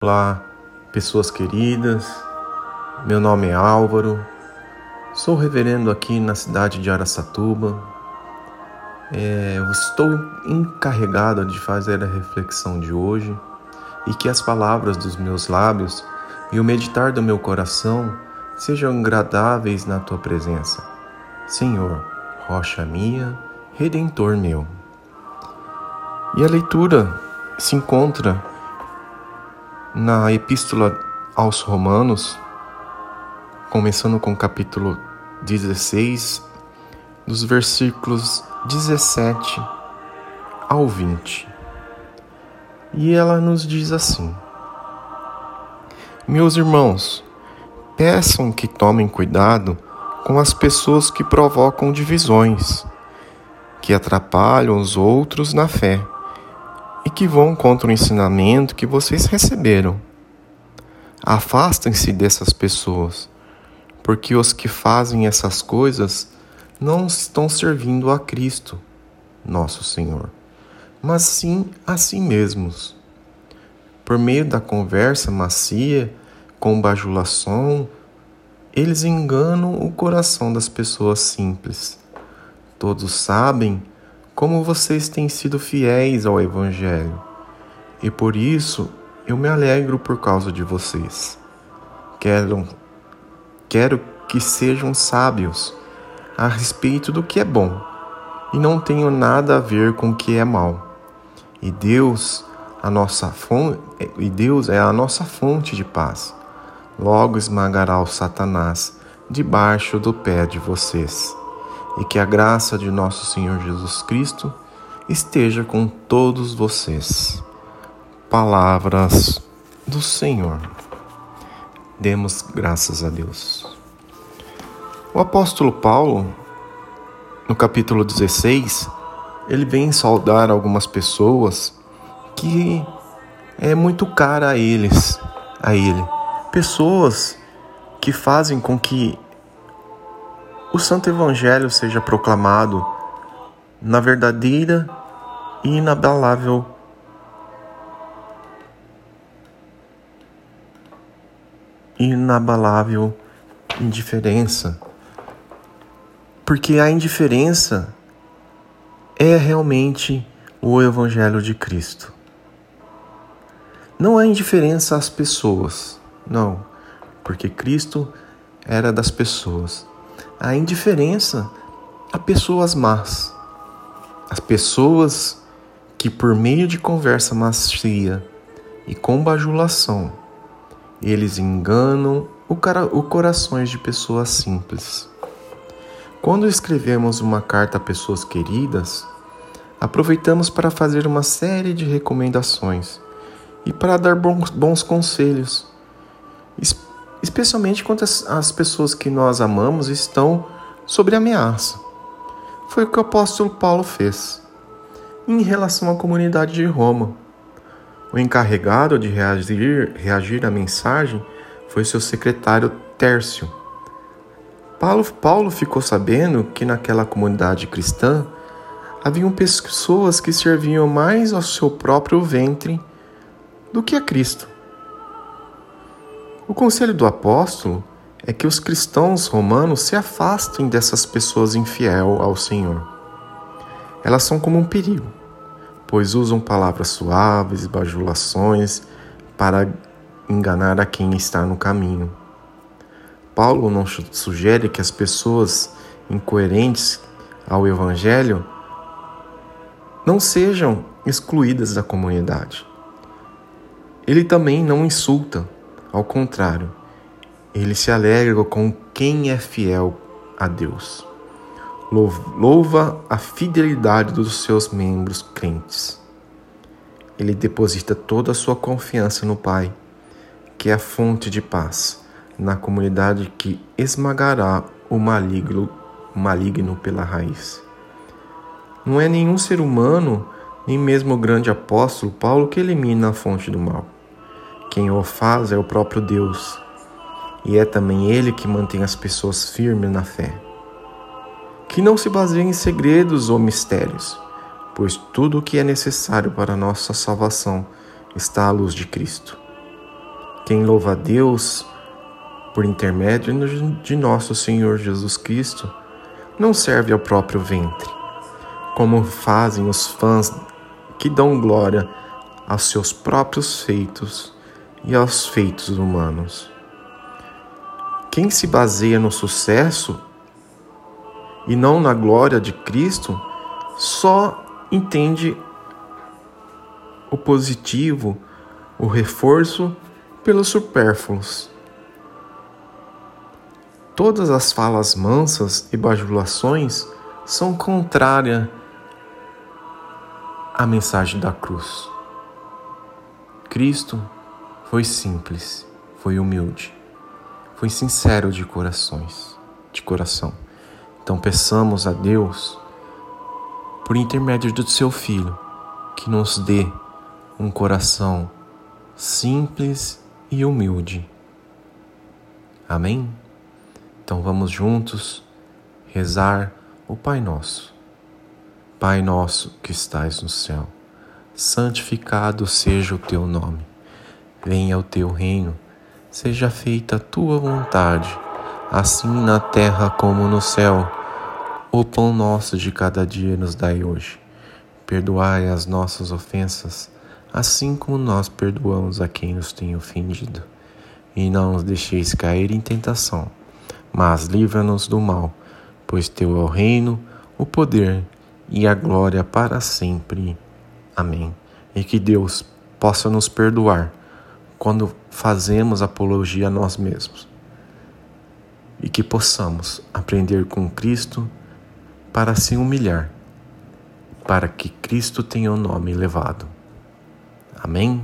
Olá, pessoas queridas. Meu nome é Álvaro. Sou reverendo aqui na cidade de Araçatuba. É, estou encarregado de fazer a reflexão de hoje e que as palavras dos meus lábios e o meditar do meu coração sejam agradáveis na tua presença. Senhor, rocha minha, redentor meu. E a leitura se encontra na Epístola aos Romanos, começando com o capítulo 16, dos versículos 17 ao 20. E ela nos diz assim: Meus irmãos, peçam que tomem cuidado com as pessoas que provocam divisões, que atrapalham os outros na fé e que vão contra o ensinamento que vocês receberam. Afastem-se dessas pessoas, porque os que fazem essas coisas não estão servindo a Cristo, nosso Senhor, mas sim a si mesmos. Por meio da conversa macia, com bajulação, eles enganam o coração das pessoas simples. Todos sabem como vocês têm sido fiéis ao Evangelho, e por isso eu me alegro por causa de vocês. Quero, quero que sejam sábios a respeito do que é bom, e não tenho nada a ver com o que é mal. E Deus, a nossa fonte, e Deus é a nossa fonte de paz. Logo esmagará o Satanás debaixo do pé de vocês e que a graça de nosso Senhor Jesus Cristo esteja com todos vocês. Palavras do Senhor. Demos graças a Deus. O apóstolo Paulo, no capítulo 16, ele vem saudar algumas pessoas que é muito cara a eles, a ele. Pessoas que fazem com que o Santo Evangelho seja proclamado na verdadeira e inabalável inabalável indiferença. Porque a indiferença é realmente o Evangelho de Cristo. Não é indiferença às pessoas, não, porque Cristo era das pessoas a indiferença a pessoas más. As pessoas que, por meio de conversa macia e com bajulação, eles enganam o, cara, o corações de pessoas simples. Quando escrevemos uma carta a pessoas queridas, aproveitamos para fazer uma série de recomendações e para dar bons, bons conselhos especialmente quando as, as pessoas que nós amamos estão sob ameaça. Foi o que o apóstolo Paulo fez. Em relação à comunidade de Roma, o encarregado de reagir, reagir à mensagem foi seu secretário Tércio. Paulo, Paulo ficou sabendo que naquela comunidade cristã haviam pessoas que serviam mais ao seu próprio ventre do que a Cristo. O conselho do apóstolo é que os cristãos romanos se afastem dessas pessoas infiel ao Senhor. Elas são como um perigo, pois usam palavras suaves, bajulações para enganar a quem está no caminho. Paulo não sugere que as pessoas incoerentes ao Evangelho não sejam excluídas da comunidade. Ele também não insulta ao contrário, ele se alegra com quem é fiel a Deus. Louva a fidelidade dos seus membros crentes. Ele deposita toda a sua confiança no Pai, que é a fonte de paz, na comunidade que esmagará o maligno, maligno pela raiz. Não é nenhum ser humano, nem mesmo o grande apóstolo Paulo, que elimina a fonte do mal quem o faz é o próprio Deus, e é também Ele que mantém as pessoas firmes na fé. Que não se baseiem em segredos ou mistérios, pois tudo o que é necessário para nossa salvação está à luz de Cristo. Quem louva a Deus por intermédio de nosso Senhor Jesus Cristo não serve ao próprio ventre, como fazem os fãs que dão glória aos seus próprios feitos e aos feitos humanos. Quem se baseia no sucesso e não na glória de Cristo só entende o positivo, o reforço pelos supérfluos. Todas as falas mansas e bajulações são contrárias à mensagem da cruz. Cristo foi simples, foi humilde, foi sincero de corações, de coração. Então peçamos a Deus por intermédio do seu filho que nos dê um coração simples e humilde. Amém? Então vamos juntos rezar o Pai Nosso. Pai nosso que estais no céu, santificado seja o teu nome. Venha o teu reino, seja feita a tua vontade, assim na terra como no céu. O pão nosso de cada dia nos dai hoje. Perdoai as nossas ofensas, assim como nós perdoamos a quem nos tem ofendido. E não nos deixeis cair em tentação, mas livra-nos do mal, pois teu é o reino, o poder e a glória para sempre. Amém. E que Deus possa nos perdoar quando fazemos apologia a nós mesmos. E que possamos aprender com Cristo para se humilhar, para que Cristo tenha o nome elevado. Amém?